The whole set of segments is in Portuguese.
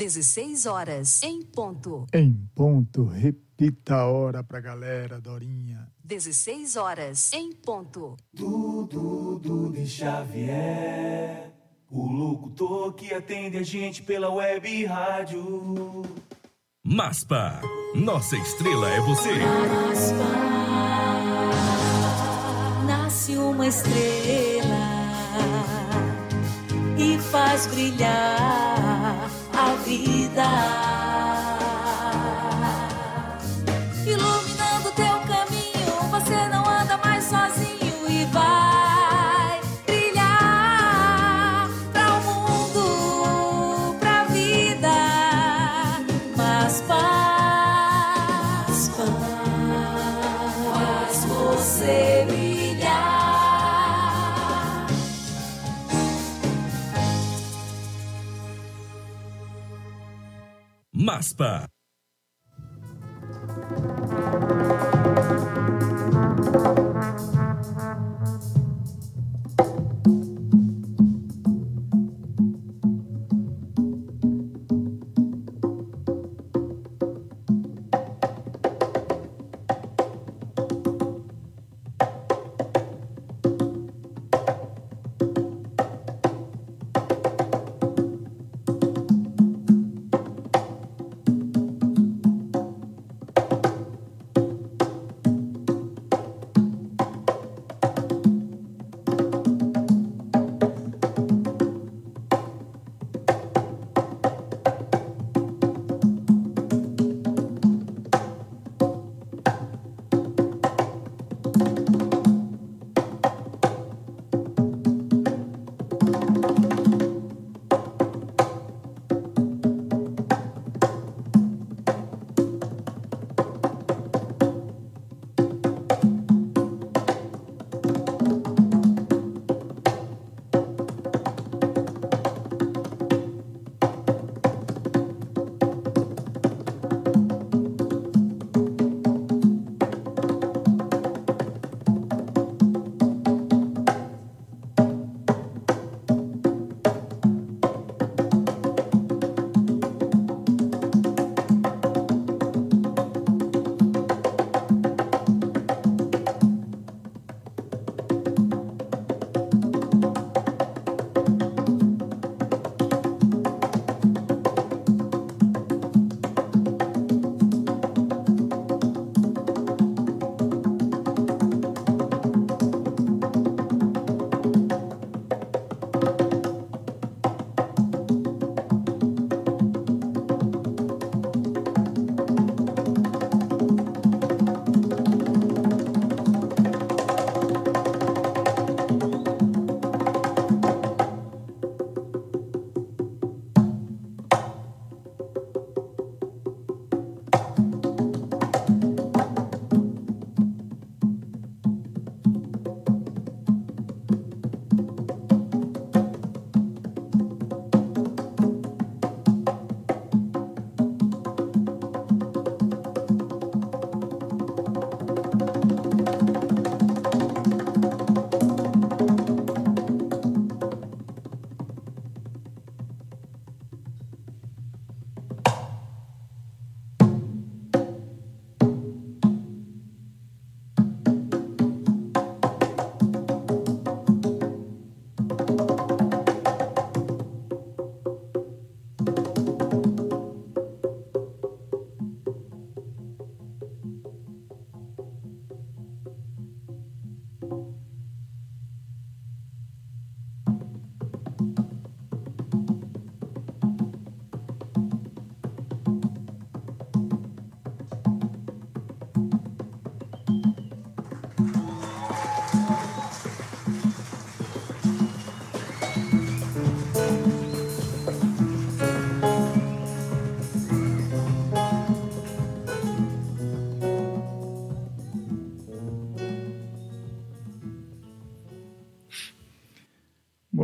16 horas em ponto. Em ponto, repita a hora pra galera, Dorinha. 16 horas em ponto. Dudu, Dudu Xavier, o locutor que atende a gente pela web rádio. Maspa, nossa estrela é você. Maspa, nasce uma estrela e faz brilhar vida. Maspa.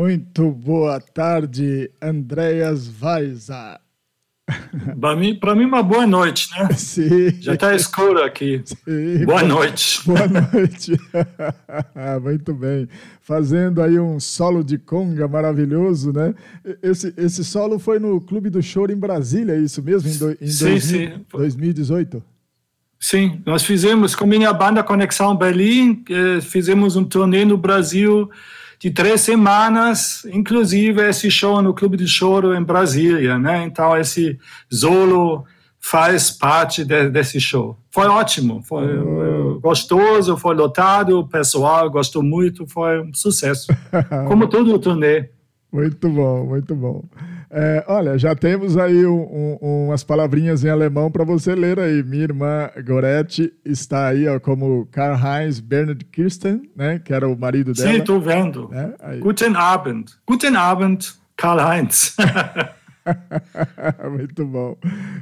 Muito boa tarde, Andréas Vaiza. Para mim, mim, uma boa noite, né? Sim. Já está escuro aqui. Sim. Boa noite. Boa noite. Muito bem. Fazendo aí um solo de conga maravilhoso, né? Esse, esse solo foi no Clube do Choro em Brasília, é isso mesmo? Em, do, em sim, 2000, sim. 2018? Sim, nós fizemos com minha banda Conexão Berlim, eh, fizemos um turnê no Brasil de três semanas, inclusive esse show no Clube de Choro em Brasília, né? Então esse solo faz parte de, desse show. Foi ótimo, foi oh. gostoso, foi lotado, o pessoal gostou muito, foi um sucesso. Como todo o turnê. Muito bom, muito bom. É, olha, já temos aí um, um, umas palavrinhas em alemão para você ler aí. Minha irmã Goretti está aí ó, como Karl-Heinz Bernard Kirsten, né, que era o marido dela. Sim, estou vendo. É, Guten Abend. Guten Abend, Karl-Heinz. Muito bom.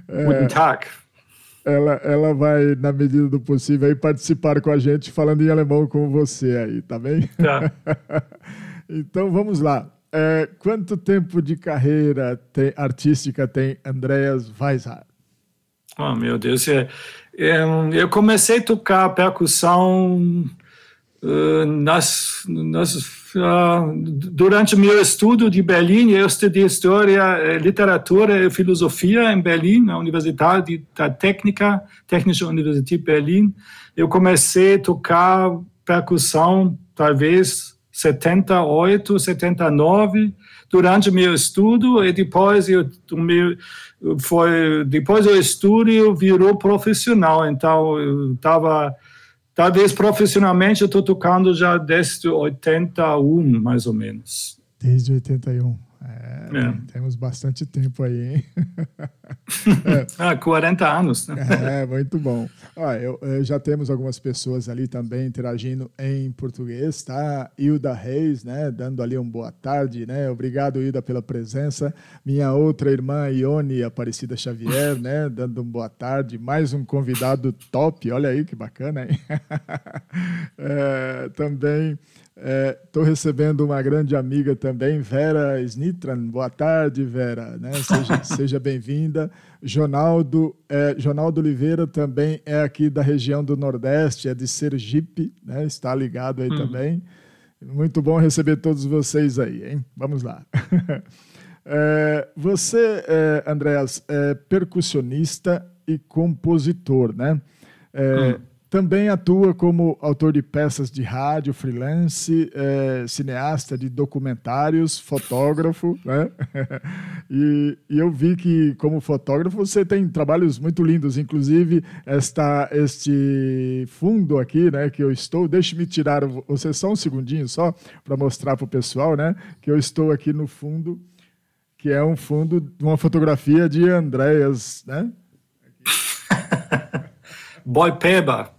É, Guten Tag. Ela, ela vai, na medida do possível, aí, participar com a gente falando em alemão com você aí, tá bem? Tá. então vamos lá. É, quanto tempo de carreira artística tem Andreas Weishart? Oh, meu Deus. É, é, eu comecei a tocar percussão uh, nas, nas, uh, durante meu estudo de Berlim. Eu estudei História, eh, Literatura e Filosofia em Berlim, na Universidade da Técnica, Technische Universität Berlim. Eu comecei a tocar percussão, talvez 78, 79, durante meu estudo e depois eu meu foi depois do estudo virou profissional. Então eu estava talvez profissionalmente eu estou tocando já desde 81 mais ou menos. Desde 81 é, é. Temos bastante tempo aí, hein? é. Ah, 40 anos, né? É, muito bom. Ó, eu, eu, já temos algumas pessoas ali também interagindo em português, tá? Hilda Reis, né? Dando ali um boa tarde, né? Obrigado, Hilda, pela presença. Minha outra irmã, Ione Aparecida Xavier, né? Dando um boa tarde. Mais um convidado top, olha aí que bacana, hein? É, também Estou é, recebendo uma grande amiga também, Vera Snitran. Boa tarde, Vera. Né? Seja, seja bem-vinda. Jonaldo, é, Jonaldo Oliveira também é aqui da região do Nordeste, é de Sergipe, né? está ligado aí hum. também. Muito bom receber todos vocês aí, hein? Vamos lá. é, você, é, Andréas, é percussionista e compositor, né? É, hum também atua como autor de peças de rádio, freelance, é, cineasta de documentários, fotógrafo, né? e, e, eu vi que, como fotógrafo, você tem trabalhos muito lindos, inclusive esta, este fundo aqui, né, que eu estou. Deixe-me tirar você só um segundinho só para mostrar para o pessoal, né, que eu estou aqui no fundo, que é um fundo de uma fotografia de Andréas, né? Boipeba.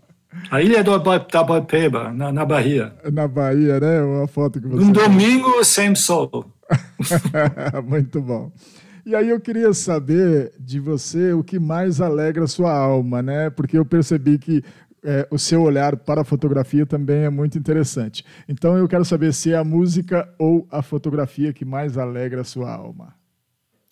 A ilha do, da Boipeba, na, na Bahia. Na Bahia, né? Uma foto que você. Um domingo sem sol. Muito bom. E aí eu queria saber de você o que mais alegra a sua alma, né? Porque eu percebi que é, o seu olhar para a fotografia também é muito interessante. Então eu quero saber se é a música ou a fotografia que mais alegra a sua alma.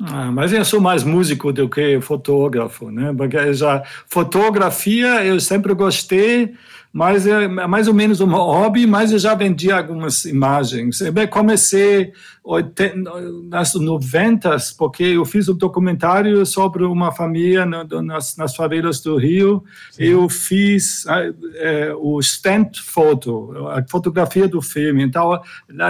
Ah, mas eu sou mais músico do que fotógrafo, né? Porque já fotografia eu sempre gostei, mas é mais ou menos um hobby, mas eu já vendi algumas imagens. Eu comecei nas 90, porque eu fiz um documentário sobre uma família nas, nas favelas do Rio. Sim. Eu fiz é, o stand photo, a fotografia do filme. Então,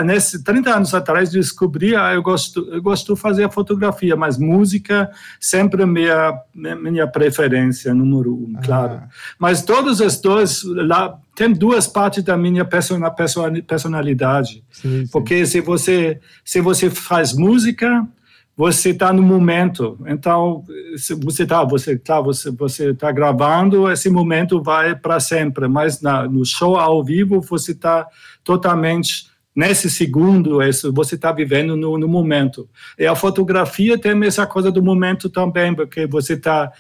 nesses 30 anos atrás, descobri, ah, eu gosto, eu gosto de fazer a fotografia, mas música sempre minha minha preferência número um, claro. Ah. Mas todos os dois lá tem duas partes da minha personalidade. Sim, sim. Porque se você, se você faz música, você está no momento. Então, se você está você tá, você, você tá gravando, esse momento vai para sempre. Mas na, no show ao vivo, você está totalmente nesse segundo, você está vivendo no, no momento. E a fotografia tem essa coisa do momento também, porque você está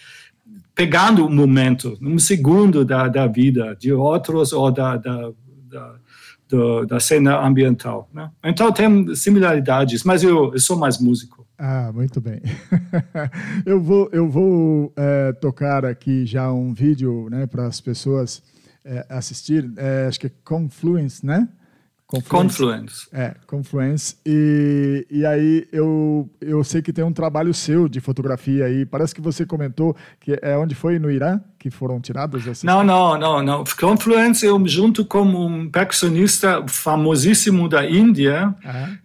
pegando um momento, um segundo da, da vida de outros ou da, da, da, da, cena ambiental. Né? Então tem similaridades, mas eu, eu sou mais músico. Ah, muito bem. eu vou, eu vou é, tocar aqui já um vídeo né, para as pessoas é, assistir. É, acho que é Confluence, né? Confluence. É, Confluence. E, e aí eu, eu sei que tem um trabalho seu de fotografia aí. Parece que você comentou que é onde foi no Irã que foram tiradas essas. Não, não, não, não. Confluence eu junto com um percussionista famosíssimo da Índia,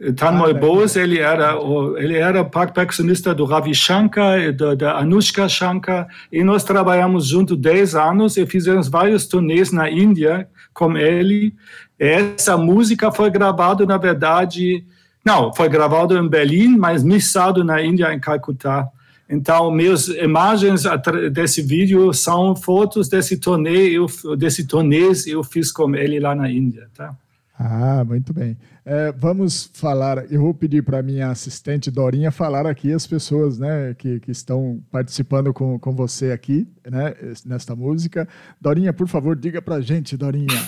uhum. Tanmoy ah, Bose. Ele era ele era percussionista do Ravi Shankar, da, da Anushka Shankar. E nós trabalhamos junto 10 anos e fizemos vários turnês na Índia com ele. Essa música foi gravada, na verdade, não, foi gravada em Berlim, mas mixado na Índia, em Calcutá. Então, minhas imagens desse vídeo são fotos desse turnê, eu, desse turnês eu fiz com ele lá na Índia, tá? Ah, muito bem. É, vamos falar, eu vou pedir para minha assistente Dorinha falar aqui as pessoas né, que, que estão participando com, com você aqui, né, nesta música. Dorinha, por favor, diga para gente, Dorinha.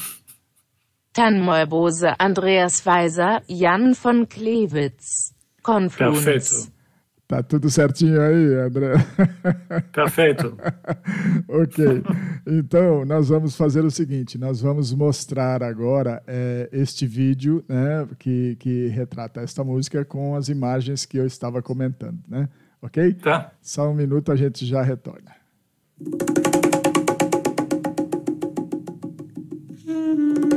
Tannmorbose, Andreas Weiser, Jan von Klewitz. Confluence. Perfeito. Tá tudo certinho aí, André? Perfeito. ok. Então, nós vamos fazer o seguinte: nós vamos mostrar agora é, este vídeo né, que, que retrata esta música com as imagens que eu estava comentando, né? Ok? Tá. Só um minuto, a gente já retorna. Música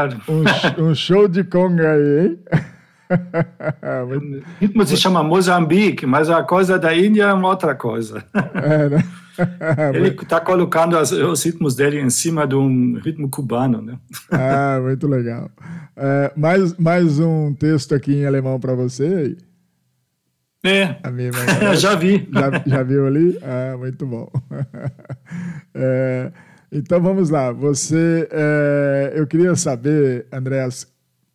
Obrigado. Um, um, show de conga aí, hein? O ritmo se chama Moçambique, mas a coisa da Índia é uma outra coisa. É, né? Ele está colocando as, os ritmos dele em cima de um ritmo cubano, né? Ah, muito legal. É, mais, mais um texto aqui em alemão para você. É, já vi. já, já viu ali? Ah, muito bom. É, então vamos lá. Você, é, eu queria saber, Andréas,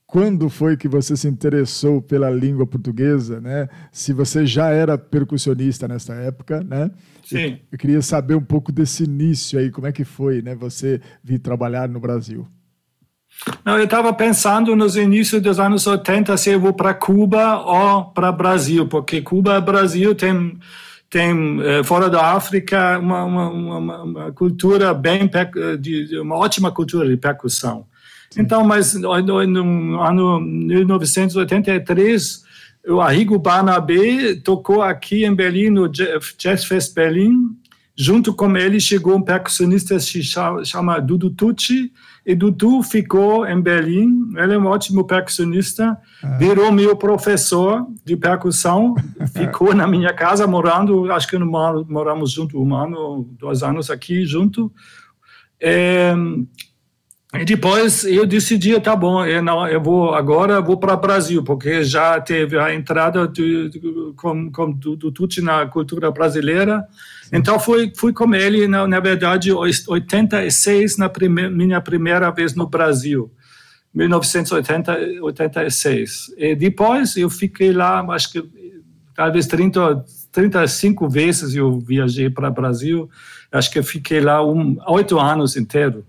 quando foi que você se interessou pela língua portuguesa, né? Se você já era percussionista nessa época, né? Sim. Eu, eu queria saber um pouco desse início aí, como é que foi, né? Você vir trabalhar no Brasil. Não, eu estava pensando nos inícios dos anos 80 se eu vou para Cuba ou para Brasil, porque Cuba e Brasil tem tem eh, fora da África uma, uma, uma, uma cultura bem de uma ótima cultura de percussão. Então, mas no, no ano 1983 o Arrigo Barnabé tocou aqui em Berlim no Jazz Fest Berlim. Junto com ele chegou um percussionista que se chama Dudu Tucci e Dudu ficou em Berlim. Ele é um ótimo percussionista, ah. virou meu professor de percussão, ficou na minha casa morando, acho que moramos junto um ano, dois anos aqui junto. É, e depois eu decidi, tá bom, eu, não, eu vou agora vou para o Brasil, porque já teve a entrada de, de, com, com, do, do Tucci na cultura brasileira. Então fui, fui com ele, na, na verdade, 86, na prime, minha primeira vez no Brasil. 1986. E depois eu fiquei lá, acho que talvez 30, 35 vezes eu viajei para o Brasil. Acho que eu fiquei lá um, oito anos inteiro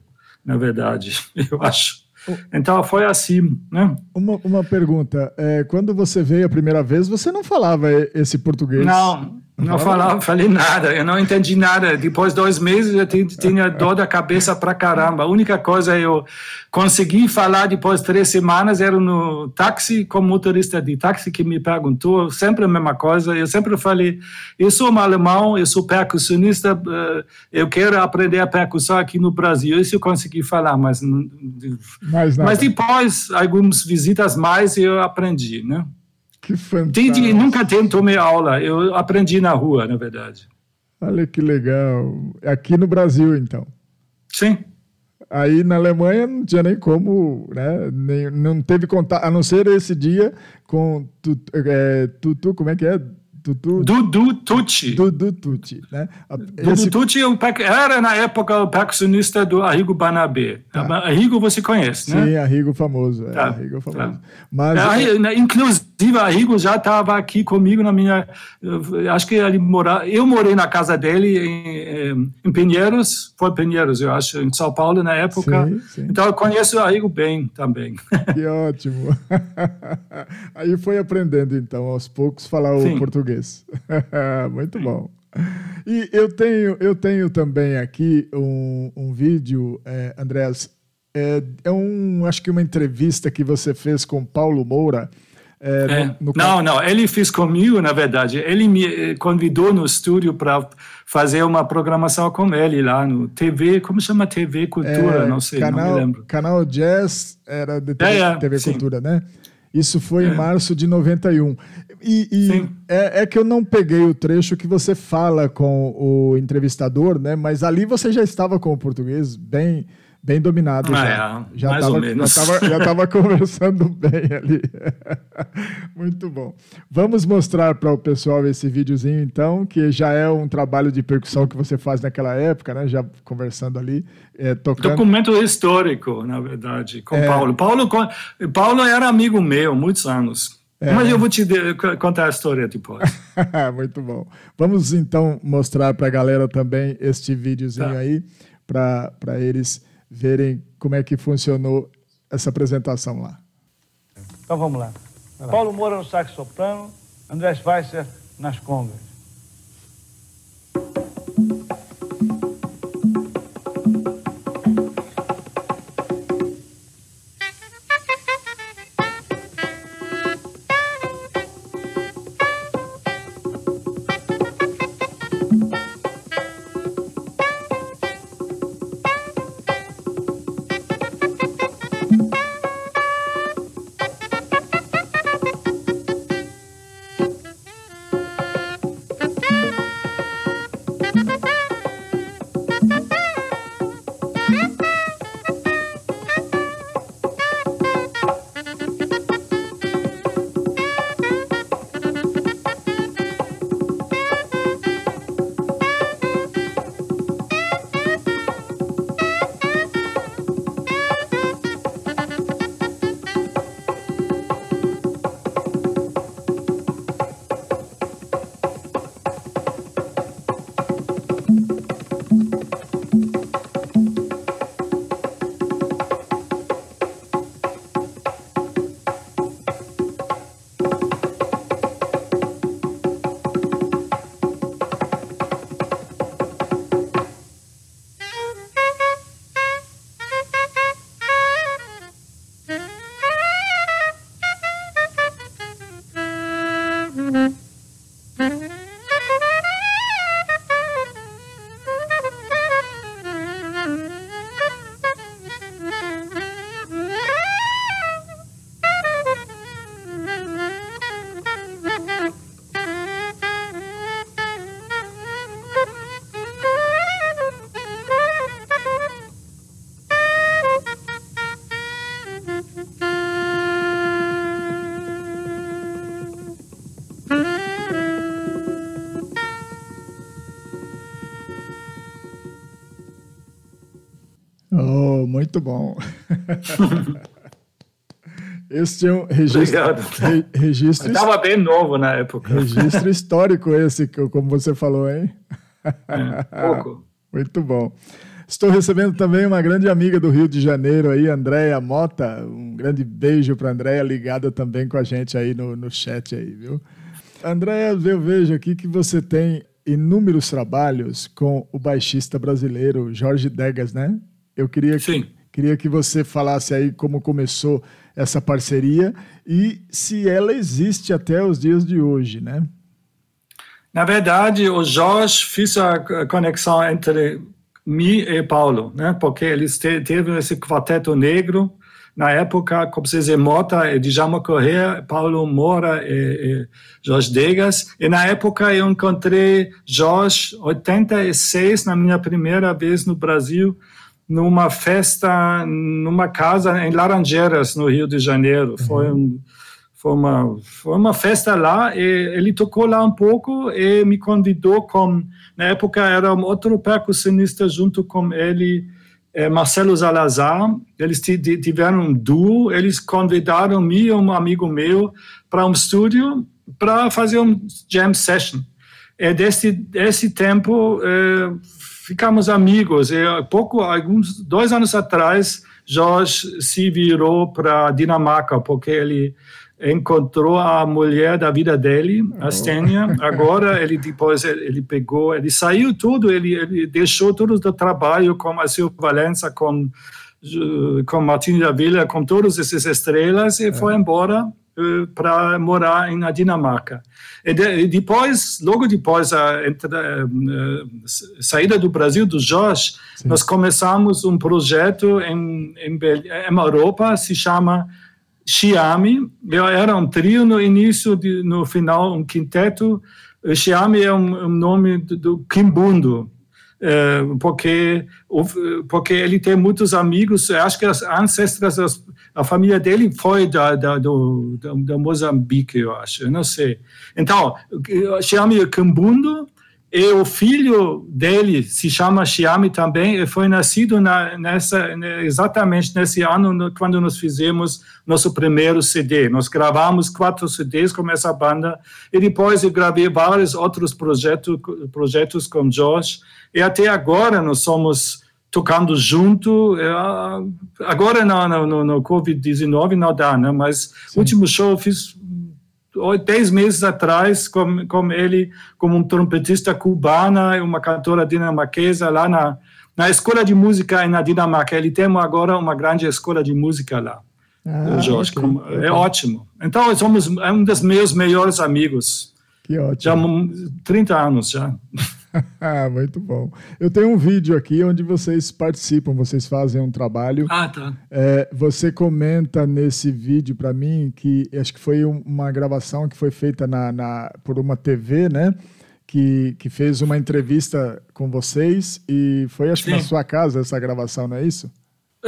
na verdade, eu acho. Então foi assim, né? Uma, uma pergunta, é, quando você veio a primeira vez, você não falava esse português? Não, não falava, falei nada, eu não entendi nada. Depois de dois meses eu tinha dor da cabeça pra caramba. A única coisa eu consegui falar depois de três semanas era no táxi com o motorista de táxi que me perguntou, sempre a mesma coisa. Eu sempre falei, eu sou um alemão, eu sou percussionista, eh, eu quero aprender a percussão aqui no Brasil. Isso eu consegui falar, mas, mas depois, algumas visitas mais, eu aprendi, né? Que fantástico. nunca tomei aula, eu aprendi na rua, na verdade. Olha que legal. Aqui no Brasil, então. Sim. Aí na Alemanha não tinha nem como, né? Nem, não teve contato, a não ser esse dia com Tutu, é, tutu como é que é? Tutu, Dudu Tucci. Dudu Tucci, né? A- Dudu esse- Tucci é era, na época, o percussionista do Arrigo Barnabé. Arrigo você conhece, né? Sim, Arrigo famoso. É, Tá, Arrigo famoso. tá. Mas É, né, Inclusive, Arrigo já estava aqui comigo na minha. Acho que ele mora, eu morei na casa dele em, em- Pinheiros, foi Pinheiros, eu acho, em São Paulo na época. Sim, sim. Então eu conheço o Arrigo bem também. que ótimo. Aí foi aprendendo, então, aos poucos, falar o Sim. Muito bom. E eu tenho, eu tenho também aqui um, um vídeo, é, Andréas, é, é um, acho que uma entrevista que você fez com Paulo Moura. é, É. no- no- Não, não, ele fez comigo, na verdade. Ele me eh, convidou no estúdio para fazer uma programação com ele lá no TV, como chama TV Cultura? é, não sei, não canal, me lembro. Canal Jazz era de TV, É, TV. Cultura, né? Isso foi em março de 91. E, e é, é que eu não peguei o trecho que você fala com o entrevistador, né? Mas ali você já estava com o português bem, bem dominado. Ah, já. é, já mais tava, ou menos. Já estava já tava conversando bem ali. Muito bom. Vamos mostrar para o pessoal esse videozinho, então, que já é um trabalho de percussão que você faz naquela época, né? Já conversando ali, é, tocando. Documento histórico, na verdade, com É. Paulo. Paulo. Paulo era amigo meu, muitos anos. É. Mas eu vou te contar a história depois. Muito bom. Vamos então mostrar para a galera também este videozinho Tá. aí, para eles verem como é que funcionou essa apresentação lá. Então vamos lá. Paulo Moura no sax soprano, André Schweitzer nas congas. Muito bom. Este é um registro, Obrigado. re- registro, estava bem novo na época. registro histórico esse, como você falou, hein? Pouco. Muito bom. Estou recebendo também uma grande amiga do Rio de Janeiro aí, Andréia Mota. Um grande beijo para Andréia, ligada também com a gente aí no, no chat aí, viu? Andréia, eu vejo aqui que você tem inúmeros trabalhos com o baixista brasileiro Jorge Degas, né? Eu queria que, Sim. Queria que você falasse aí como começou essa parceria e se ela existe até os dias de hoje, né? Na verdade, o Jorge fez a conexão entre mim e Paulo, né? Porque eles te, teve esse quarteto negro na época, como diz, Mota e Djalma Correa, Paulo Moura e, e Jorge Degas. E na época eu encontrei Jorge, 86, na minha primeira vez no Brasil, numa festa, numa casa em Laranjeiras, no Rio de Janeiro. Foi um foi uma, foi uma festa lá e ele tocou lá um pouco e me convidou com, na época era um outro percussionista junto com ele, é, Marcelo Salazar, eles tiveram um duo, eles convidaram me e um amigo meu para um estúdio para fazer um jam session. E desse, desse tempo é, ficamos amigos. E pouco, alguns dois anos atrás, Jorge se virou para Dinamarca porque ele encontrou a mulher da vida dele, a Stênia. Agora ele depois ele pegou, ele saiu tudo, ele, ele deixou tudo o trabalho com a Valença, com com Martin da Vila, com todas essas estrelas e é. foi embora para morar na Dinamarca. E, de, depois, logo depois a, entra, uh, saída do Brasil do Jorge, Sim. nós começamos um projeto em, em, em Europa, se chama Xiami, era um trio no início, de, no final um quinteto. Xiami é um, um nome do, do Kimbundo, porque porque ele tem muitos amigos. Acho que as ancestras, a família dele foi da, da, do, da, da Moçambique, eu acho. Não sei. Então, Xiami é Kimbundo e o filho dele se chama Xiami também, e foi nascido na, nessa, exatamente nesse ano, quando nós fizemos nosso primeiro CD. Nós gravamos quatro CDs com essa banda, e depois eu gravei vários outros projetos, projetos com Josh, e até agora nós somos tocando junto. É, agora no, no, no Covid-19 não dá, né? mas o último show eu fiz dez meses atrás com, com ele como um trompetista cubana e uma cantora dinamarquesa lá na, na escola de música na Dinamarca. Ele tem agora uma grande escola de música lá. Ah, Jorge, okay. como, é ótimo. Então, somos é um dos meus melhores amigos. Que ótimo. Já 30 anos já. Muito bom. Eu tenho um vídeo aqui onde vocês participam, vocês fazem um trabalho. Ah, tá. É, você comenta nesse vídeo para mim que acho que foi uma gravação que foi feita na, na, por uma TV, né? Que, que fez uma entrevista com vocês e foi acho que na sua casa essa gravação, não é isso?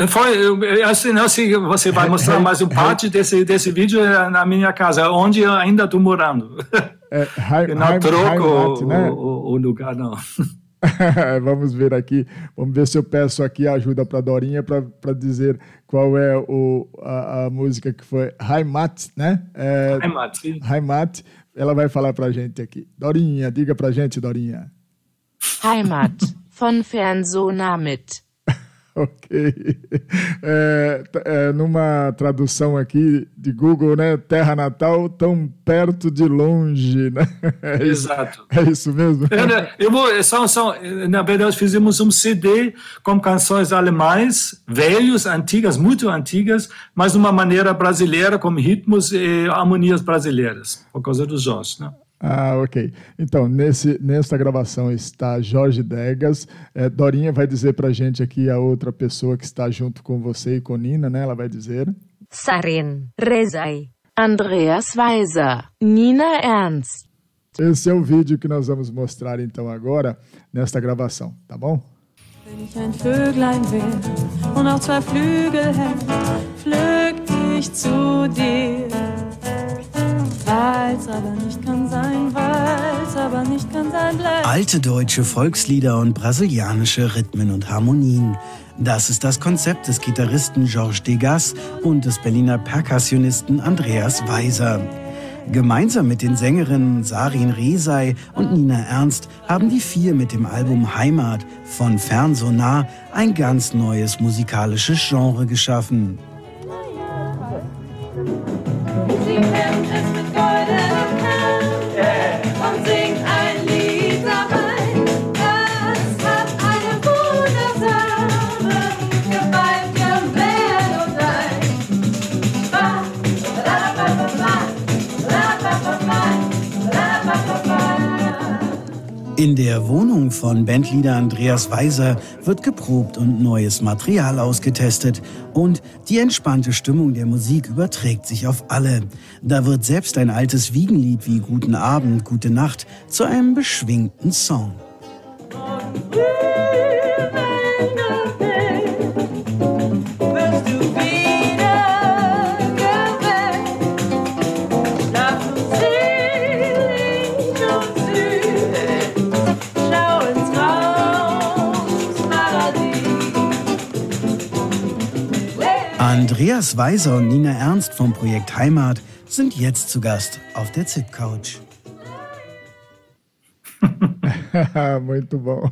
Foi, assim, não, se você vai mostrar mais um parte desse, desse vídeo é na minha casa, onde eu ainda estou morando. É, high, não high, troco high né? o, o, o, lugar, não. Vamos ver aqui, vamos ver se eu peço aqui ajuda para Dorinha para dizer qual é o, a, a, música que foi Heimat, né? É, Heimat, sim. Heimat, ela vai falar para gente aqui. Dorinha, diga para gente, Dorinha. Heimat, von Fernsohnamit. ok. É, é, numa tradução aqui de Google, né? Terra natal tão perto de longe, né? É Exato. Isso, é isso mesmo? É, né, eu vou, são, são, na verdade, fizemos um CD com canções alemães, velhos, antigas, muito antigas, mas de uma maneira brasileira, com ritmos e harmonias brasileiras, por causa dos Jorge, né? Ah, ok. Então, nesse, nesta gravação está Jorge Degas. É, Dorinha vai dizer para a gente aqui a outra pessoa que está junto com você e com Nina, né? Ela vai dizer. Sarin Rezai. Andreas Weiser. Nina Ernst. Esse é o vídeo que nós vamos mostrar então agora nesta gravação, tá bom? Wenn ich ein Vöglein wär und auch zwei Flügel hätt, flög ich zu dir. Alte deutsche Volkslieder und brasilianische Rhythmen und Harmonien. Das ist das Konzept des Gitarristen Georges Degas und des Berliner Perkussionisten Andreas Weiser. Gemeinsam mit den Sängerinnen Sarin Resay und Nina Ernst haben die vier mit dem Album Heimat von Fern so nah ein ganz neues musikalisches Genre geschaffen. In der Wohnung von Bandleader Andreas Weiser wird geprobt und neues Material ausgetestet. Und die entspannte Stimmung der Musik überträgt sich auf alle. Da wird selbst ein altes Wiegenlied wie Guten Abend, Gute Nacht zu einem beschwingten Song. Andreas Weiser und Nina Ernst vom Projekt Heimat sind jetzt zu Gast auf der ZIP-Couch. Muito bom.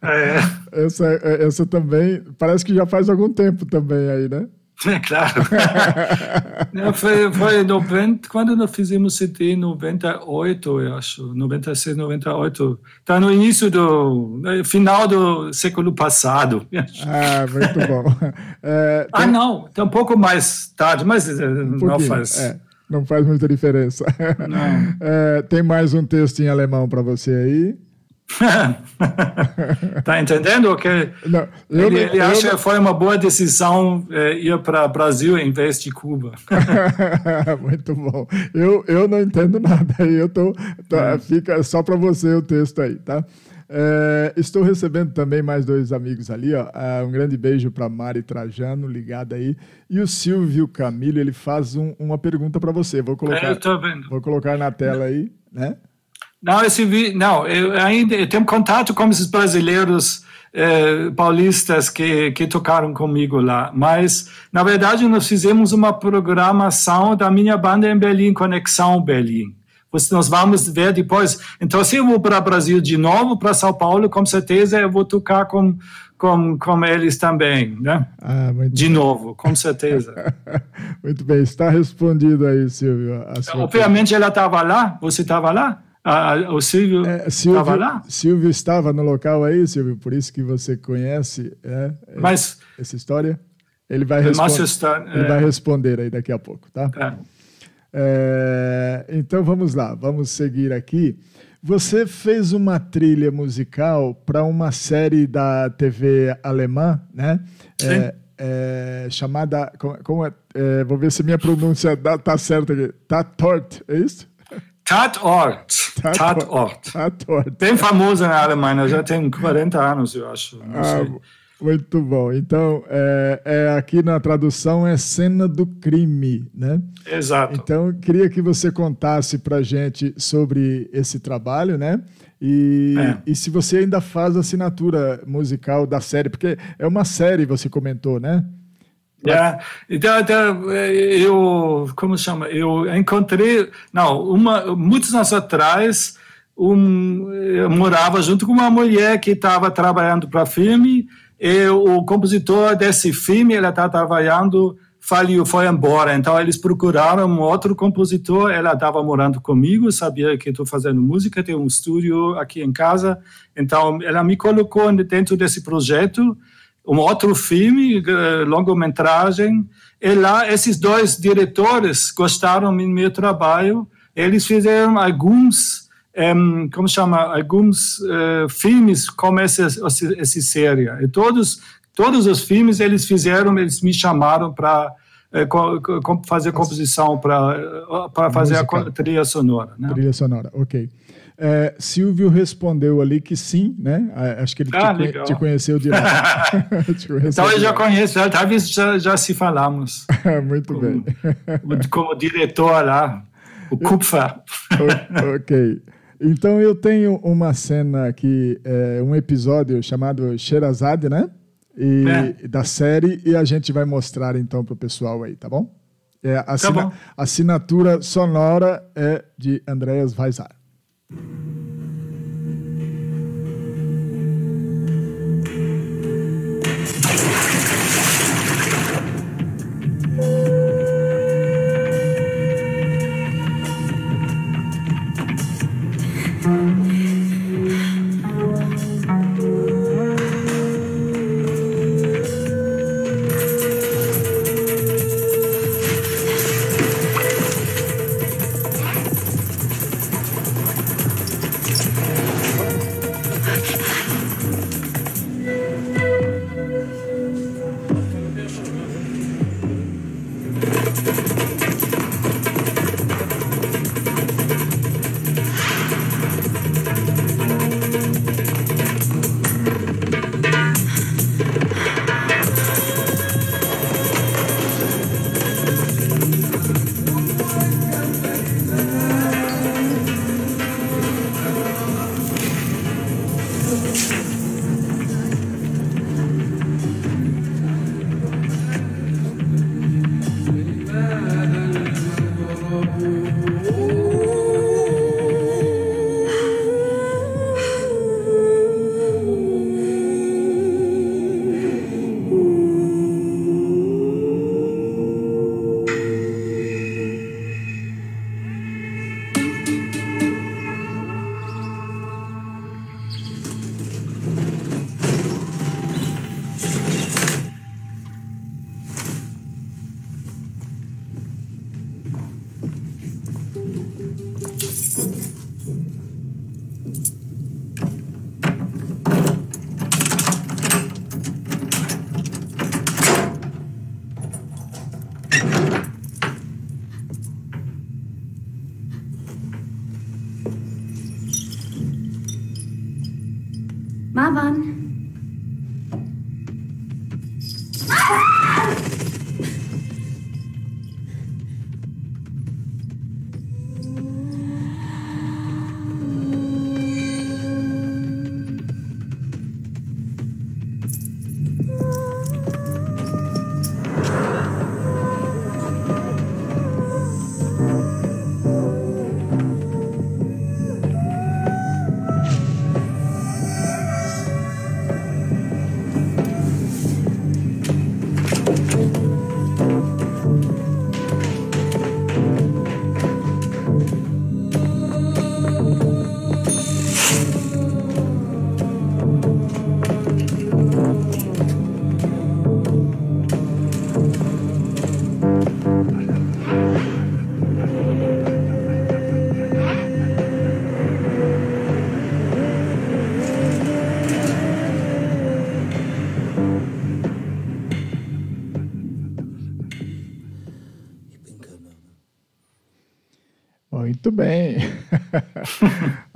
É. Essa, essa também, parece que já faz algum tempo também aí, né? É claro. foi, foi 90, quando nós fizemos CD em 98, eu acho, 96, 98. Está no início do final do século passado. Ah, muito bom. É, tem... Ah, não, está um pouco mais tarde, mas eh, um não faz. É, não faz muita diferença. É, tem mais um texto em alemão para você aí. tá entendendo? Que não, ele, ele acha que foi uma boa decisão é, ir para Brasil em vez de Cuba. Muito bom. Eu, eu não entendo nada. Eu tô, tô é. fica só para você o texto aí, tá? É, estou recebendo também mais dois amigos ali, ó. Uh, um grande beijo para Mari Trajano, ligada aí. E o Silvio Camilo, ele faz um, uma pergunta para você. Vou colocar, vou colocar na tela aí, né? Não, esse vi, não, eu ainda eu tenho contato com esses brasileiros eh, paulistas que, que tocaram comigo lá, mas na verdade nós fizemos uma programação da minha banda em Berlim, Conexão Berlim. Nós vamos ver depois. Então, se eu vou para o Brasil de novo, para São Paulo, com certeza eu vou tocar com, com, com eles também, né? Ah, de bem. novo, com certeza. muito bem, está respondido aí, Silvio. Obviamente ela estava lá, você estava lá? O Silvio é, estava lá? Silvio estava no local aí, Silvio, por isso que você conhece é, Mas, essa história. Ele vai, responder, ele vai é. responder aí daqui a pouco, tá? É. É, então vamos lá, vamos seguir aqui. Você fez uma trilha musical para uma série da TV alemã, né? Sim. É, é, chamada. Como, como é, vou ver se minha pronúncia está certa aqui. Tatort, é isso? Tatort. Tatort. Tatort. Bem famoso na Alemanha, já tem 40 anos, eu acho. Ah, muito bom. Então, é, é, aqui na tradução é cena do crime, né? Exato. Então, queria que você contasse para gente sobre esse trabalho, né? E, é. e se você ainda faz assinatura musical da série, porque é uma série, você comentou, né? É, então, então, eu, como chama? Eu encontrei, não, uma, muitos anos atrás, um, eu morava junto com uma mulher que estava trabalhando para filme, e o compositor desse filme, ele estava trabalhando, faliu, foi embora. Então, eles procuraram um outro compositor, ela estava morando comigo, sabia que estou fazendo música, tem um estúdio aqui em casa, então ela me colocou dentro desse projeto, um outro filme, eh, longa-metragem, e lá esses dois diretores gostaram do meu trabalho, eles fizeram alguns, um, como chama, alguns uh, filmes como essa, essa série. E todos, todos os filmes eles fizeram, eles me chamaram para uh, fazer composição, para fazer Música. a trilha sonora. Né? Trilha sonora, ok. É, Silvio respondeu ali que sim, né? Acho que ele ah, te, te, conheceu de lá. então eu já conheço, talvez já, já se falamos. Muito como, bem. como diretor lá, o Kupfer. ok. Então eu tenho uma cena aqui, é, um episódio chamado Sherazade, né? E, é. Da série, e a gente vai mostrar então para o pessoal aí, tá bom? É, a, tá bom. assinatura sonora é de Andreas Weisar. Mm-hmm.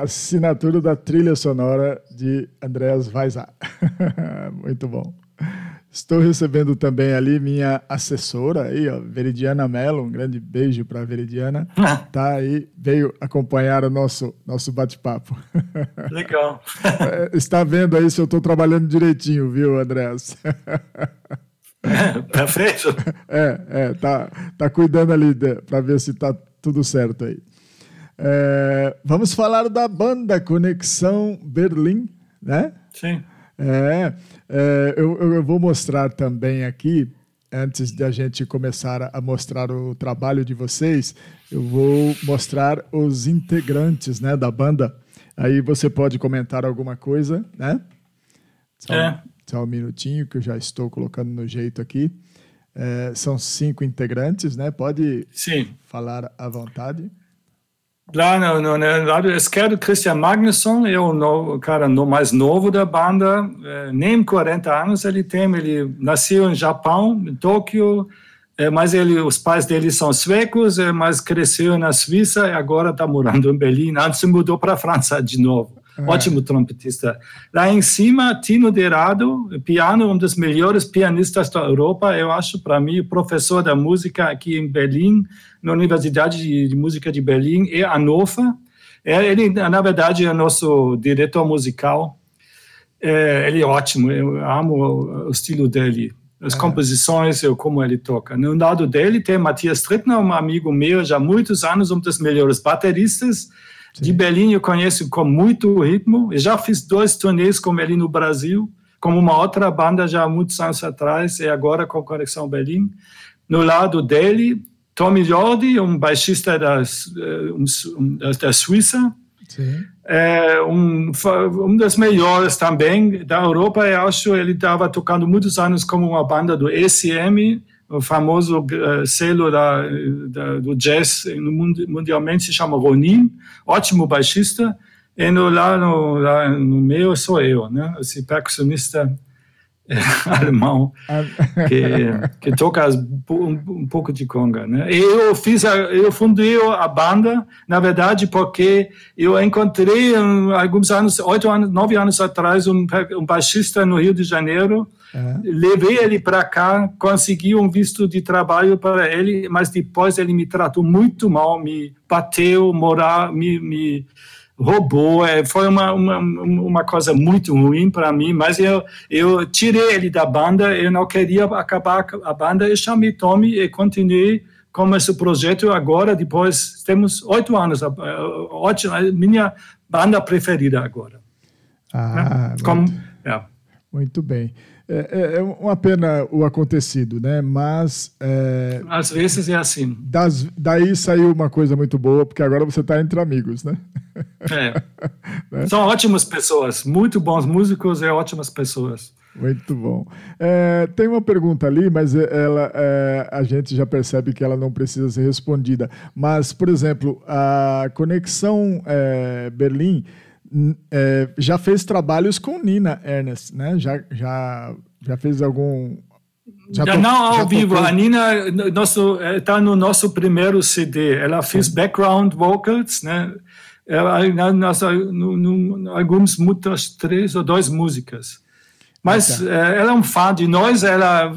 Assinatura da trilha sonora de Andreas Weisar. Muito bom. Estou recebendo também ali minha assessora aí, ó, Veridiana Mello. Um grande beijo para a Veridiana. Tá aí, veio acompanhar o nosso nosso bate-papo. Legal. É, Está vendo aí se eu estou trabalhando direitinho, viu, Andreas? Perfeito. É, é, tá, tá cuidando ali para ver se tá tudo certo aí. É, vamos falar da banda Conexão Berlim, né? Sim. É, é eu, eu, vou mostrar também aqui, antes de a gente começar a mostrar o trabalho de vocês, eu vou mostrar os integrantes né, da banda. Aí você pode comentar alguma coisa, né? Só, É. só um minutinho que eu já estou colocando no jeito aqui. É, são cinco integrantes, né? Pode Sim. falar à vontade. Lá no, no, no lado esquerdo, Christian Magnusson é o, no, cara no, mais novo da banda. É, nem 40 anos ele tem. Ele nasceu em Japão, em Tóquio, é, mas ele, os pais dele são suecos, é, mas cresceu na Suíça e agora está morando em Berlim. Antes mudou para a França de novo. Ótimo trompetista. Lá em cima, Tino Derado, piano, um dos melhores pianistas da Europa, eu acho, para mim, professor da música aqui em Berlim, na Universidade de, Música de Berlim e Hannover. É, Ele, na verdade, é nosso diretor musical. É, ele é ótimo, eu amo o, estilo dele, as composições, eu, como ele toca. No lado dele tem Matthias Trittner, um amigo meu já há muitos anos, um dos melhores bateristas. De Berlim eu conheço com muito ritmo. Eu já fiz dois turnês com ele no Brasil, como uma outra banda já há muitos anos atrás, e agora com Conexão Berlim. No lado dele, Tommy Jordi, um baixista das, eh, um, da- da Suíça, Sim. é um, um dos melhores também da Europa. Eu acho ele estava tocando muitos anos como uma banda do ECM, o famoso eh, selo da, da- do jazz mundo, mundialmente se chama Ronin, ótimo baixista. E no, lá, no, lá no meio sou eu, né? Esse percussionista eh, alemão que, que toca as- um, um pouco de conga, né? Eu fiz, a, eu fundei a banda, na verdade, porque eu encontrei um, alguns anos, oito anos, nove anos atrás, um, um baixista no Rio de Janeiro. Levei ele para cá, consegui um visto de trabalho para ele, mas depois ele me tratou muito mal, me bateu, morar, me, me roubou. É, Foi uma, uma, uma coisa muito ruim para mim, mas eu, eu tirei ele da banda, eu não queria acabar a banda, eu chamei Tommy e continuei com esse projeto agora, depois temos oito anos, eh, ótimo, a minha banda preferida agora. Ah, Como, muito, é. muito bem. É, é- é uma pena o acontecido, né? Mas é, Às vezes é assim. das- daí saiu uma coisa muito boa, porque agora você está entre amigos, né? É. São ótimas pessoas, muito bons músicos e ótimas pessoas. Muito bom. É, tem uma pergunta ali, mas ela, é, a gente já percebe que ela não precisa ser respondida. Mas, por exemplo, a conexão é, Berlim é, já fez trabalhos com Nina Ernest, né? Já, já, já fez algum. Já, já não ao vivo. Tocou... A Nina está no nosso primeiro CD. Ela fez Sim. background vocals, né? Ela, nossa, no, no, algumas muitas três ou duas músicas. Mas okay. ela é um fã de nós, ela,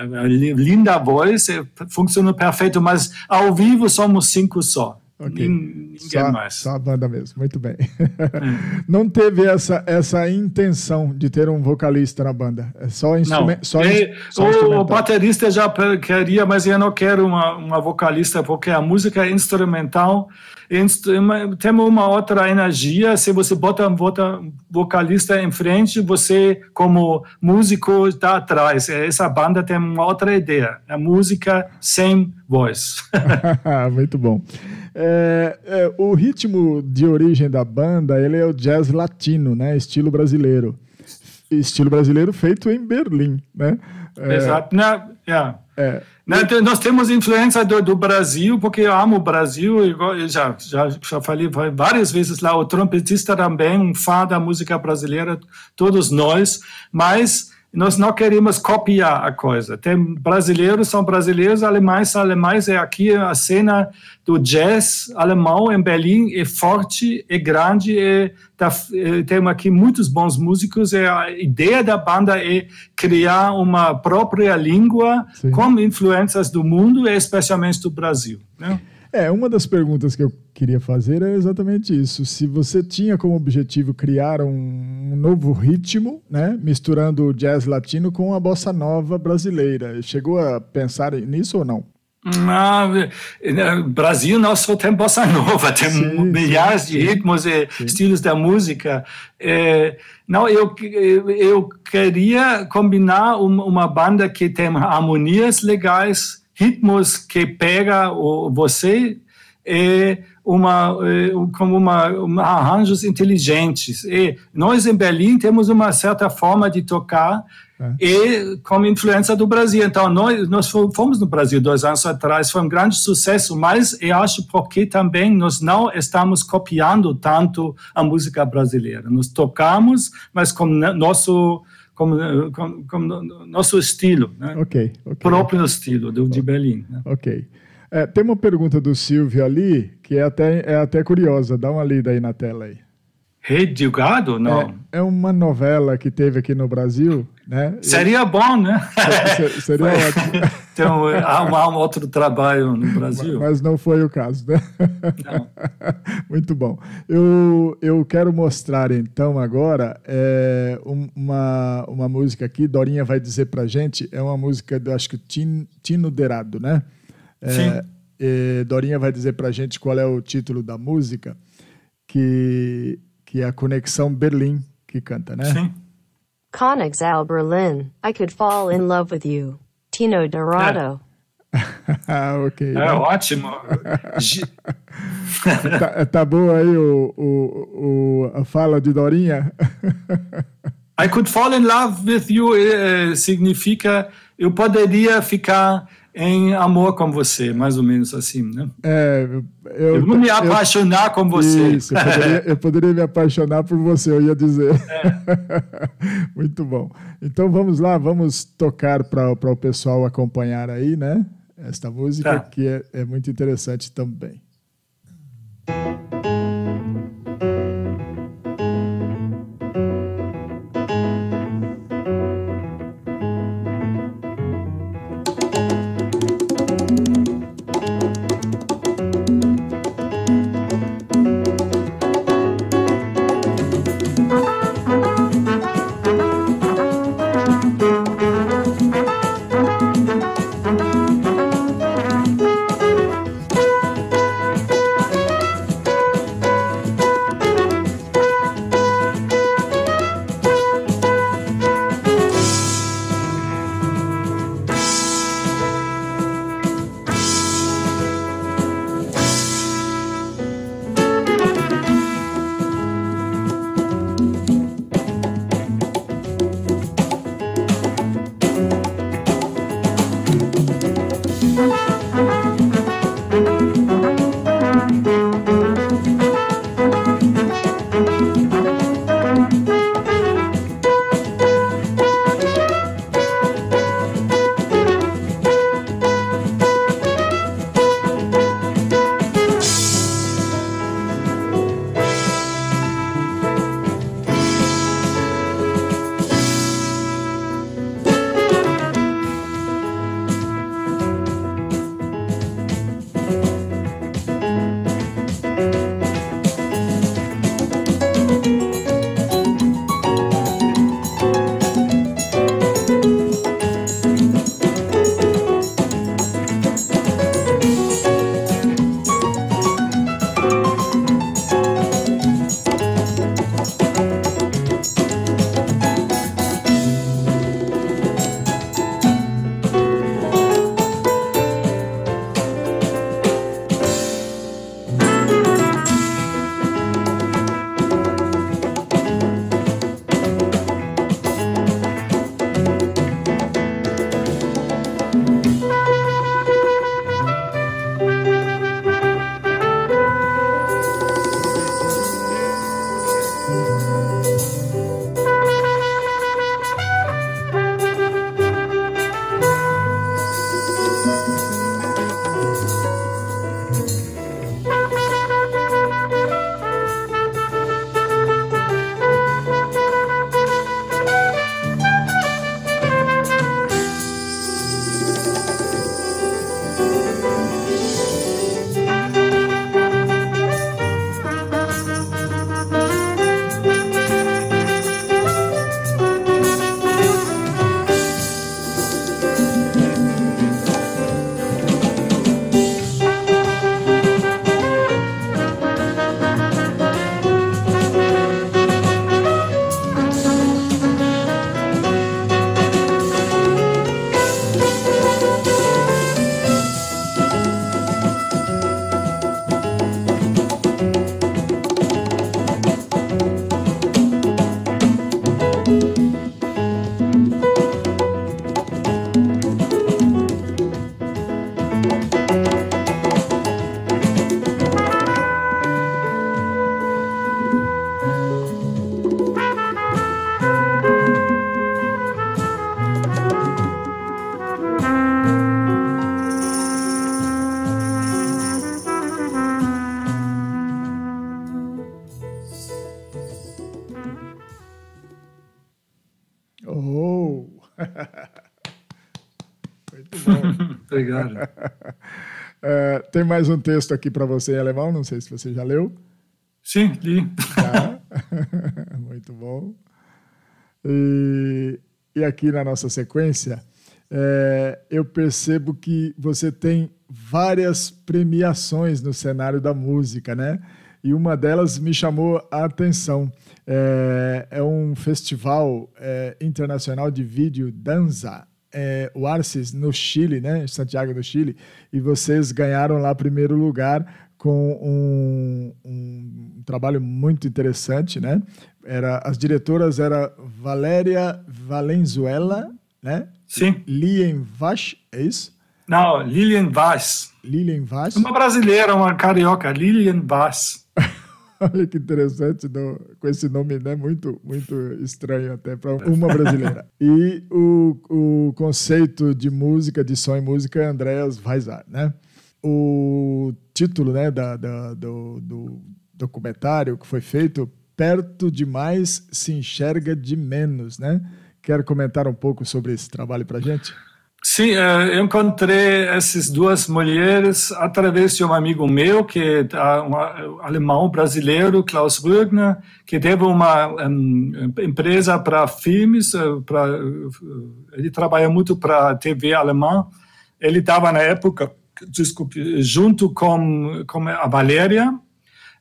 ela linda voz, funciona perfeito, mas ao vivo somos cinco só. Okay. Ninguém só, mais. Só a banda mesmo, muito bem. É. Não teve essa, essa intenção de ter um vocalista na banda? É só instrumento. Só, só o, o, baterista já queria, mas eu não quero uma, uma vocalista, porque a música é instrumental temos uma outra energia. Se você bota um vocalista em frente, você, como músico, está atrás. Essa banda tem uma outra ideia: a música sem voz. Muito bom. É, é, o ritmo de origem da banda ele é o jazz latino, né? Estilo brasileiro. Estilo brasileiro feito em Berlim, né? É, Exato. Não, yeah. é. Nós temos influência do, do, Brasil, porque eu amo o Brasil, eu já, já, já falei várias vezes lá, o trompetista também, um fã da música brasileira, todos nós, mas nós não queremos copiar a coisa. Tem brasileiros são brasileiros, alemães são alemães, e aqui a cena do jazz alemão em Berlim é forte, é grande, e tá, é, tem aqui muitos bons músicos, e a ideia da banda é criar uma própria língua Sim. com influências do mundo, especialmente do Brasil. Né? É, uma das perguntas que eu queria fazer é exatamente isso. Se você tinha como objetivo criar um, novo ritmo, né, misturando o jazz latino com a bossa nova brasileira, chegou a pensar nisso ou não? Ah, Brasil não só tem bossa nova, tem sim, milhares sim, de ritmos e sim. estilos da música. É, não, eu, eu queria combinar uma banda que tem harmonias legais, ritmos que pega o, você e uma, como uma, uma, arranjos inteligentes. E nós em Berlim temos uma certa forma de tocar é. e com influência do Brasil. Então nós nós fomos no Brasil dois anos atrás, foi um grande sucesso. Mas eu acho porque também nós não estamos copiando tanto a música brasileira. Nós tocamos, mas com nosso como, como, como nosso estilo, né? okay, okay. próprio estilo do, de Berlim. Né? Ok. É, tem uma pergunta do Silvio ali que é até, é até curiosa. Dá uma lida aí na tela aí. Rei de Gado? Não. É, é, uma novela que teve aqui no Brasil, né? Seria bom, né? seria ótimo. Então, há um, outro trabalho no Brasil. Mas não foi o caso, né? Não. Muito bom. Eu, eu quero mostrar, então, agora é, uma, uma música aqui. Dorinha vai dizer pra gente. É uma música, do, acho que Tino, Tino Derado, né? É, Sim. É, Dorinha vai dizer pra gente qual é o título da música. Que que é a Conexão Berlim que canta, né? Sim. Konexal Berlin, I could fall in love with you. Tino Dorado. ah, ok. É né? ótimo. tá, tá boa aí o, o, o, a fala de Dorinha? I could fall in love with you eh, significa eu poderia ficar em amor com você, mais ou menos assim, né? É, eu, eu vou me apaixonar eu, com você. Isso, eu poderia, eu poderia, me apaixonar por você, eu ia dizer. É. Muito bom. Então vamos lá, vamos tocar para o pessoal acompanhar aí, né? Esta música tá. que é, é muito interessante também. bom. Obrigado. É, tem mais um texto aqui para você em alemão, não sei se você já leu. Sim, li. Tá? Muito bom. E, e, aqui na nossa sequência, é, eu percebo que você tem várias premiações no cenário da música, né? E uma delas me chamou a atenção. É, é um festival é, internacional de vídeo dança é, o Arces no Chile, né, Santiago do Chile, e vocês ganharam lá primeiro lugar com um, um, trabalho muito interessante, né? Era as diretoras era Valéria Valenzuela, né? Sim. Lilian Vaz, é isso? Não, Lilian Vaz. Lilian Vaz. Uma brasileira, uma carioca, Lilian Vaz. Olha que interessante, no, com esse nome né, muito, muito estranho até para uma brasileira. e o, o conceito de música, de som e música, é Andreas Weisar, né? O título né, da, da do, do documentário que foi feito, Perto demais se enxerga de menos, né? Quer comentar um pouco sobre esse trabalho para gente? Sim, eh, eu encontrei essas duas mulheres através de um amigo meu, que é um alemão brasileiro, Klaus Rügner, que teve uma um, empresa para filmes, eh, pra, eh, ele trabalha muito para TV alemã. Ele estava na época, desculpe, junto com, com a Valéria,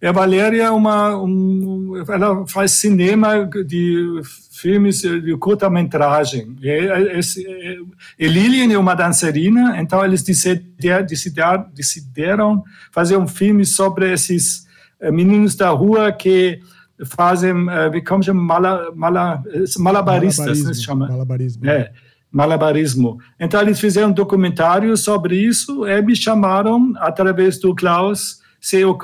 e a Valéria é uma, um, ela faz cinema de filmes de curta-metragem. E, e, e, Lilian é uma dançarina, então eles decidiram, decidiram fazer um filme sobre esses eh, meninos da rua que fazem, eh, como chama, mala, mala, malabaristas, né, se chama? Malabarismo. É, malabarismo. Então eles fizeram um documentário sobre isso e me chamaram através do Klaus se eu,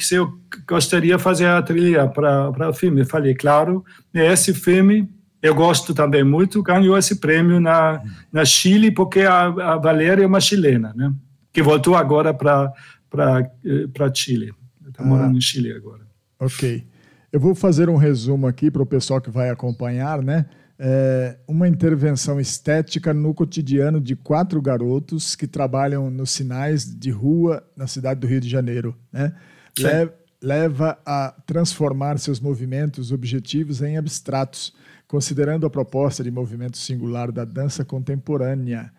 se eu gostaria de fazer a trilha para o filme. Eu falei, claro, esse filme eu gosto também muito, ganhou esse prêmio na, na Chile, porque a, a Valéria é uma chilena, né? que voltou agora para Chile. Está morando ah, em Chile agora. Ok. Eu vou fazer um resumo aqui para o pessoal que vai acompanhar, né? É, uma intervenção estética no cotidiano de quatro garotos que trabalham nos sinais de rua na cidade do Rio de Janeiro. Né? Le leva a transformar seus movimentos objetivos em abstratos, considerando a proposta de movimento singular da dança contemporânea.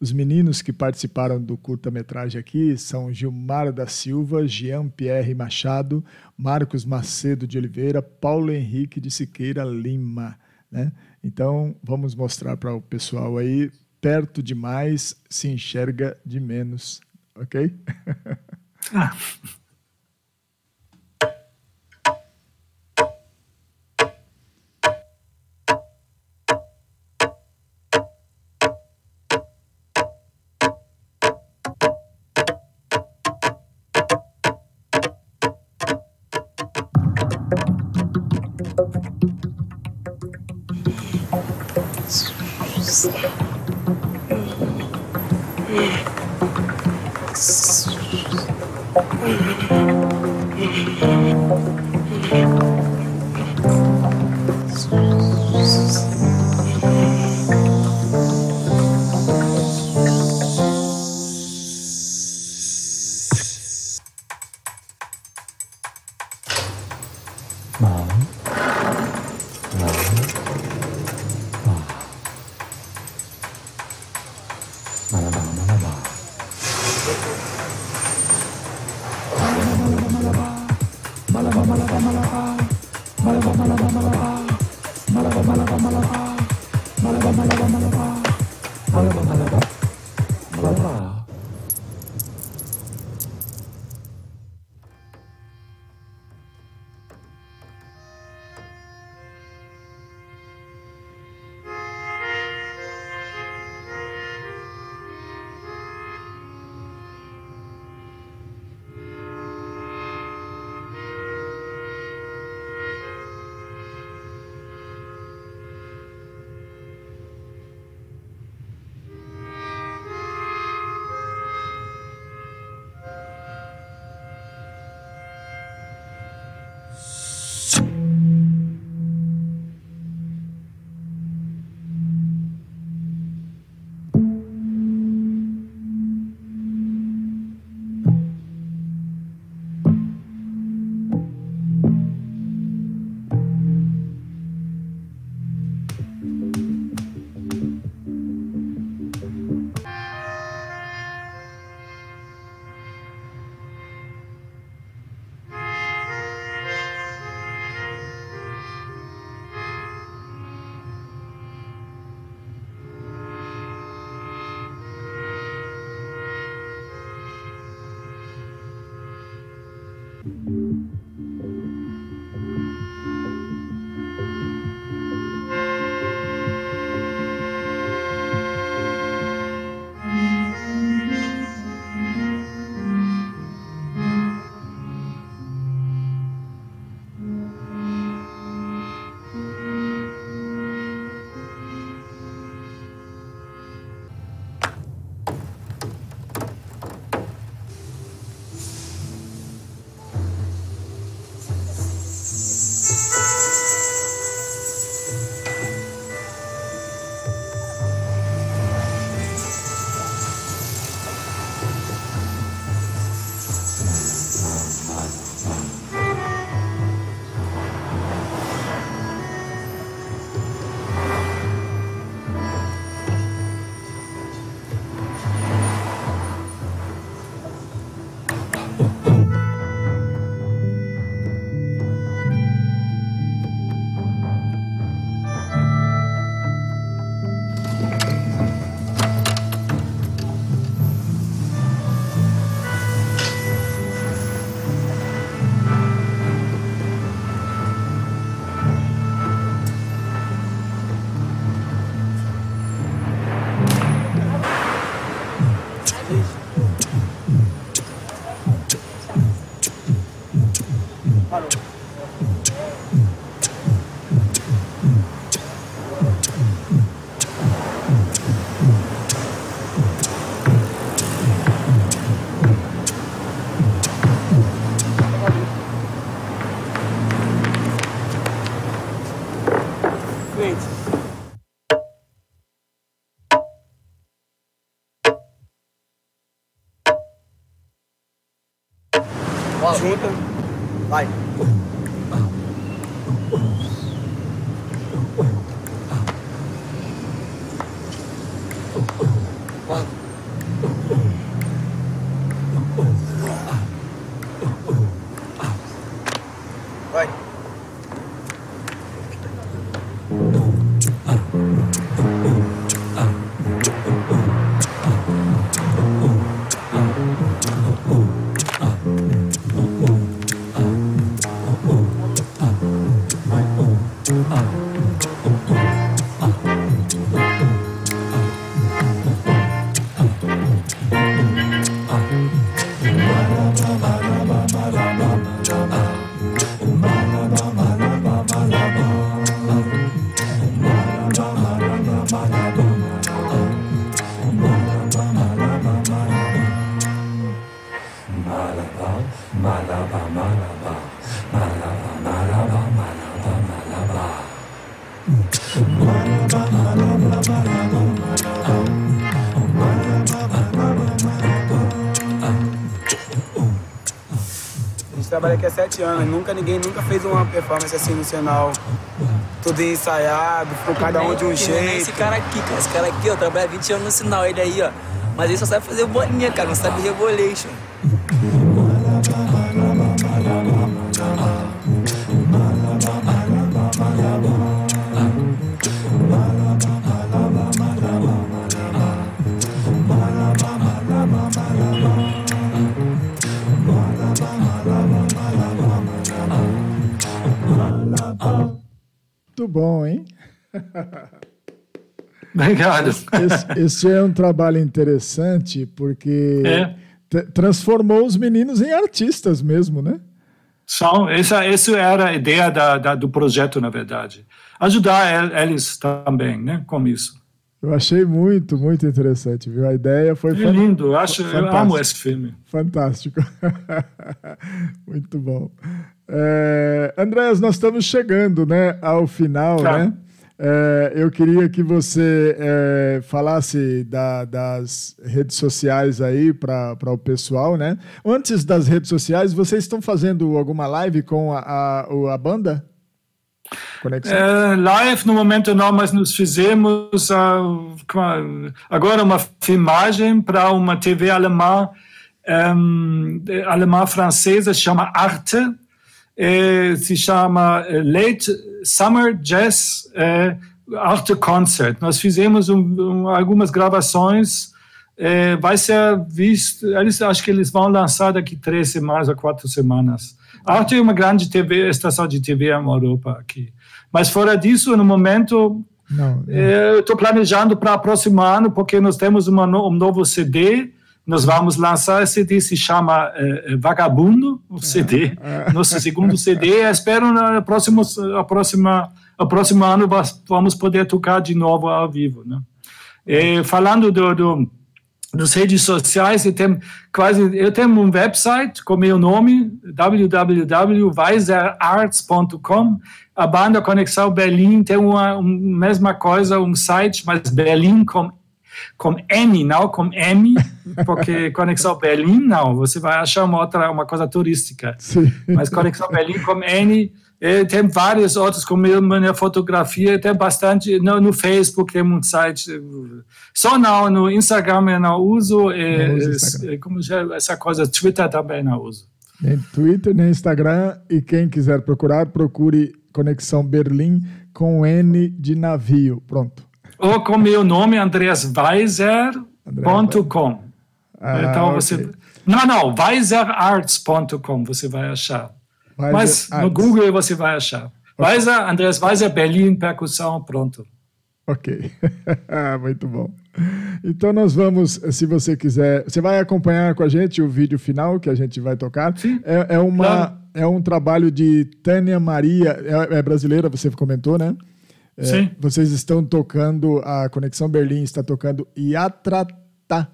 Os meninos que participaram do curta-metragem aqui são Gilmar da Silva, Jean-Pierre Machado, Marcos Macedo de Oliveira, Paulo Henrique de Siqueira Lima. Né? Então, vamos mostrar para o pessoal aí, perto demais se enxerga de menos, ok? Ah. чего-то Trabalha aqui há sete anos, nunca ninguém nunca fez uma performance assim no sinal. Tudo ensaiado, com cada um de um nem jeito. Esse cara aqui, cara. Esse cara aqui, ó, trabalha 20 anos no sinal, ele aí, ó. Mas ele só sabe fazer bolinha, cara, não sabe rebolation. Muito bom, hein? Obrigado. Esse, esse é um trabalho interessante porque É. transformou os meninos em artistas mesmo, né? São, essa, essa era a ideia da, da- do projeto, na verdade. Ajudar el- eles também, né, com isso. Eu achei muito, muito interessante, viu? A ideia foi É fan- lindo, eu, acho, eu fantástico. amo esse filme. Fantástico. Muito bom. É, Andréas, nós estamos chegando né, ao final, Tá. né? É, eu queria que você é, falasse da- das redes sociais aí para o pessoal, né? Antes das redes sociais, vocês estão fazendo alguma live com a, a, a banda? É, live, no momento não, mas nós fizemos ah, agora uma filmagem para uma TV alemã, ehm, eh, alemã-francesa, chama Arte, eh, se chama eh, Late Summer Jazz eh, Arte Concert. Nós fizemos um- um- algumas gravações, eh, vai ser visto, eles, acho que eles vão lançar daqui três semanas ou quatro semanas. Arte é uma grande TV, estação de TV na Europa aqui. Mas fora disso, no momento, Não. eh, eu estou planejando para o próximo ano, porque nós temos uma um novo CD. Nós vamos lançar esse CD, se chama eh, eh, Vagabundo, o CD. Nosso segundo CD. Espero no próximo, a próxima, a próximo ano vamos poder tocar de novo ao vivo. Né? Eh, falando do, do das redes sociais, eu tenho quase, eu tenho um website com meu nome, www.weiserarts.com. A banda Conexão Berlim tem uma, uma mesma coisa, um site, mas Berlim com com N, não com M, porque Conexão Berlim, não, você vai achar uma outra, uma coisa turística. Sim. Mas Conexão Berlim com N, tem vários outros com minha, fotografia, tem bastante, no, no Facebook tem um site, só não, no Instagram eu não uso, Não Instagram. como já, essa coisa, Twitter também não uso. Nem Twitter, nem Instagram. E quem quiser procurar, procure Conexão Berlim com N de navio. Pronto. Ou com meu nome, andreasweiser.com. Ah, então você. Não, não, weiserarts.com você vai achar. Weiser Mas no Arts. Google você vai achar. Weiser, Andreas Weiser, Berlim, percussão, pronto. Ok. Muito bom. Então nós vamos, se você quiser, você vai acompanhar com a gente o vídeo final que a gente vai tocar. É, é uma, claro. é um trabalho de Tânia Maria, é, é brasileira, você comentou, né? É, Sim. Vocês estão tocando, a Conexão Berlim está tocando Iatratá,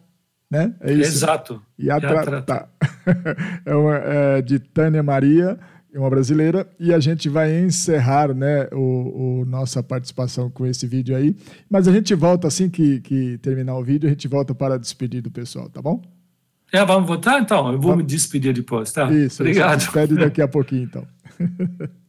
né? É isso? Exato. Iatratá. é, uma, é de Tânia Maria uma brasileira, e a gente vai encerrar né, o, o, nossa participação com esse vídeo aí. Mas a gente volta assim que, que terminar o vídeo, a gente volta para despedir do pessoal, tá bom? É, vamos votar então? Eu vou vamos. me despedir depois, tá? Isso, obrigado. Despede daqui a pouquinho então.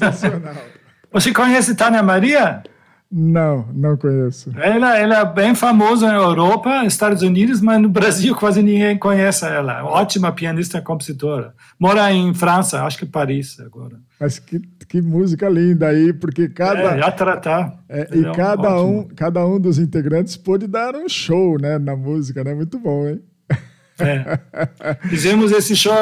Sensacional. Você conhece Tânia Maria? Não, não conheço. Ela, ela é bem famosa na Europa, Estados Unidos, mas no Brasil quase ninguém conhece ela. Ótima pianista e compositora. Mora em França, acho que Paris agora. Mas que, que música linda aí, porque cada. É, já tratar. É, e cada um, cada um dos integrantes pôde dar um show né, na música, né? Muito bom, hein? É. Fizemos esse show,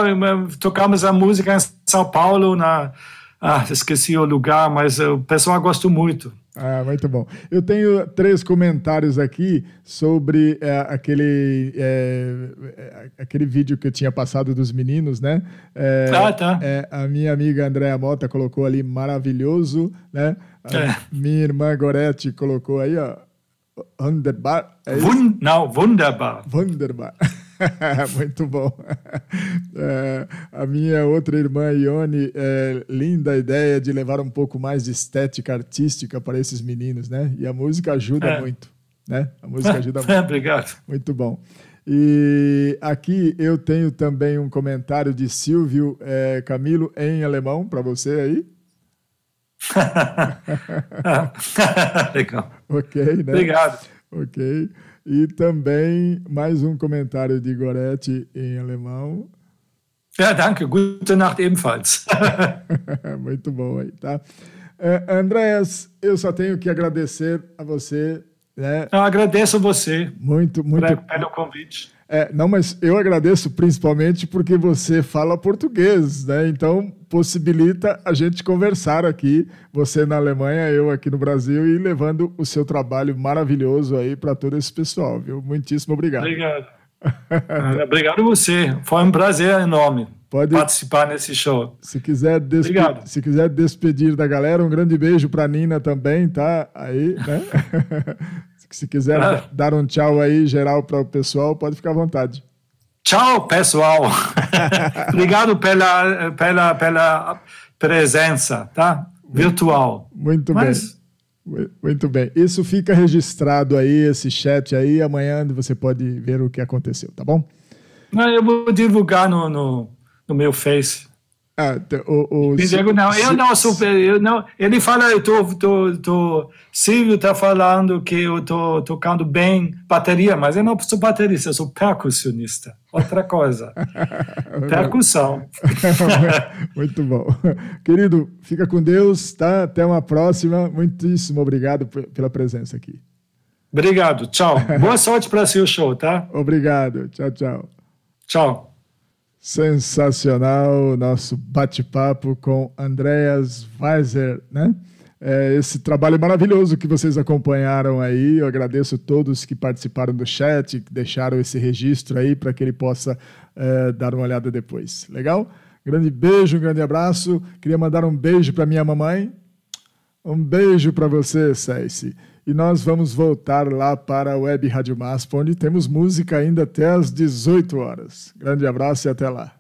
tocamos a música em São Paulo, na. Ah, esqueci o lugar, mas o pessoal gostou muito. Ah, muito bom. Eu tenho três comentários aqui sobre é, aquele, é, aquele vídeo que eu tinha passado dos meninos, né? É, ah, tá. a minha amiga Andréa Mota colocou ali maravilhoso, né? minha irmã Gorete colocou aí, ó. Wunderbar. É Wund não, wunderbar. Wunderbar. Muito bom. É, a minha outra irmã, Ione, é, linda ideia de levar um pouco mais de estética artística para esses meninos, né? E a música ajuda é. muito, né? A música ajuda muito. Obrigado. Muito bom. E aqui eu tenho também um comentário de Silvio é, Camilo em alemão para você aí. Legal. Ok, né? Obrigado. Ok. E também mais um comentário de Goretti em alemão. Ja, danke. Gute Nacht ebenfalls. Muito bom aí, tá? Uh, Andréas, eu só tenho que agradecer a você. Né? Eu agradeço a você. Muito, muito. Pelo convite. É, não, mas eu agradeço principalmente porque você fala português, né? Então possibilita a gente conversar aqui, você na Alemanha, eu aqui no Brasil e levando o seu trabalho maravilhoso aí para todo esse pessoal, viu? Muitíssimo obrigado. Obrigado. obrigado a você. Foi um prazer enorme Pode, participar nesse show. Se quiser, despe se quiser despedir da galera, um grande beijo para Nina também, tá? Aí, né? Se quiser ah. dar um tchau aí geral para o pessoal, pode ficar à vontade. Tchau, pessoal. Obrigado pela, pela, pela presença, tá? Virtual. Muito Mas... bem. Muito bem. Isso fica registrado aí, esse chat aí. Amanhã você pode ver o que aconteceu, tá bom? Eu vou divulgar no, no, no meu Face. Ah, o, o, Diego, não, eu não sou. Eu não, ele fala, eu tô, tô, tô, Silvio está falando que eu tô tocando bem bateria, mas eu não sou baterista, eu sou percussionista. Outra coisa. Percussão. Muito bom. Querido, fica com Deus, tá? Até uma próxima. Muitíssimo obrigado pela presença aqui. Obrigado, tchau. Boa sorte para seu show, tá? Obrigado, tchau, tchau. Tchau. Sensacional nosso bate-papo com Andreas Weiser, né? É, esse trabalho maravilhoso que vocês acompanharam aí. Eu agradeço a todos que participaram do chat, que deixaram esse registro aí para que ele possa é, dar uma olhada depois. Legal? Grande beijo, um grande abraço. Queria mandar um beijo para minha mamãe. Um beijo para você, Cécice. E nós vamos voltar lá para a Web Rádio Maspa, onde temos música ainda até às 18 horas. Grande abraço e até lá.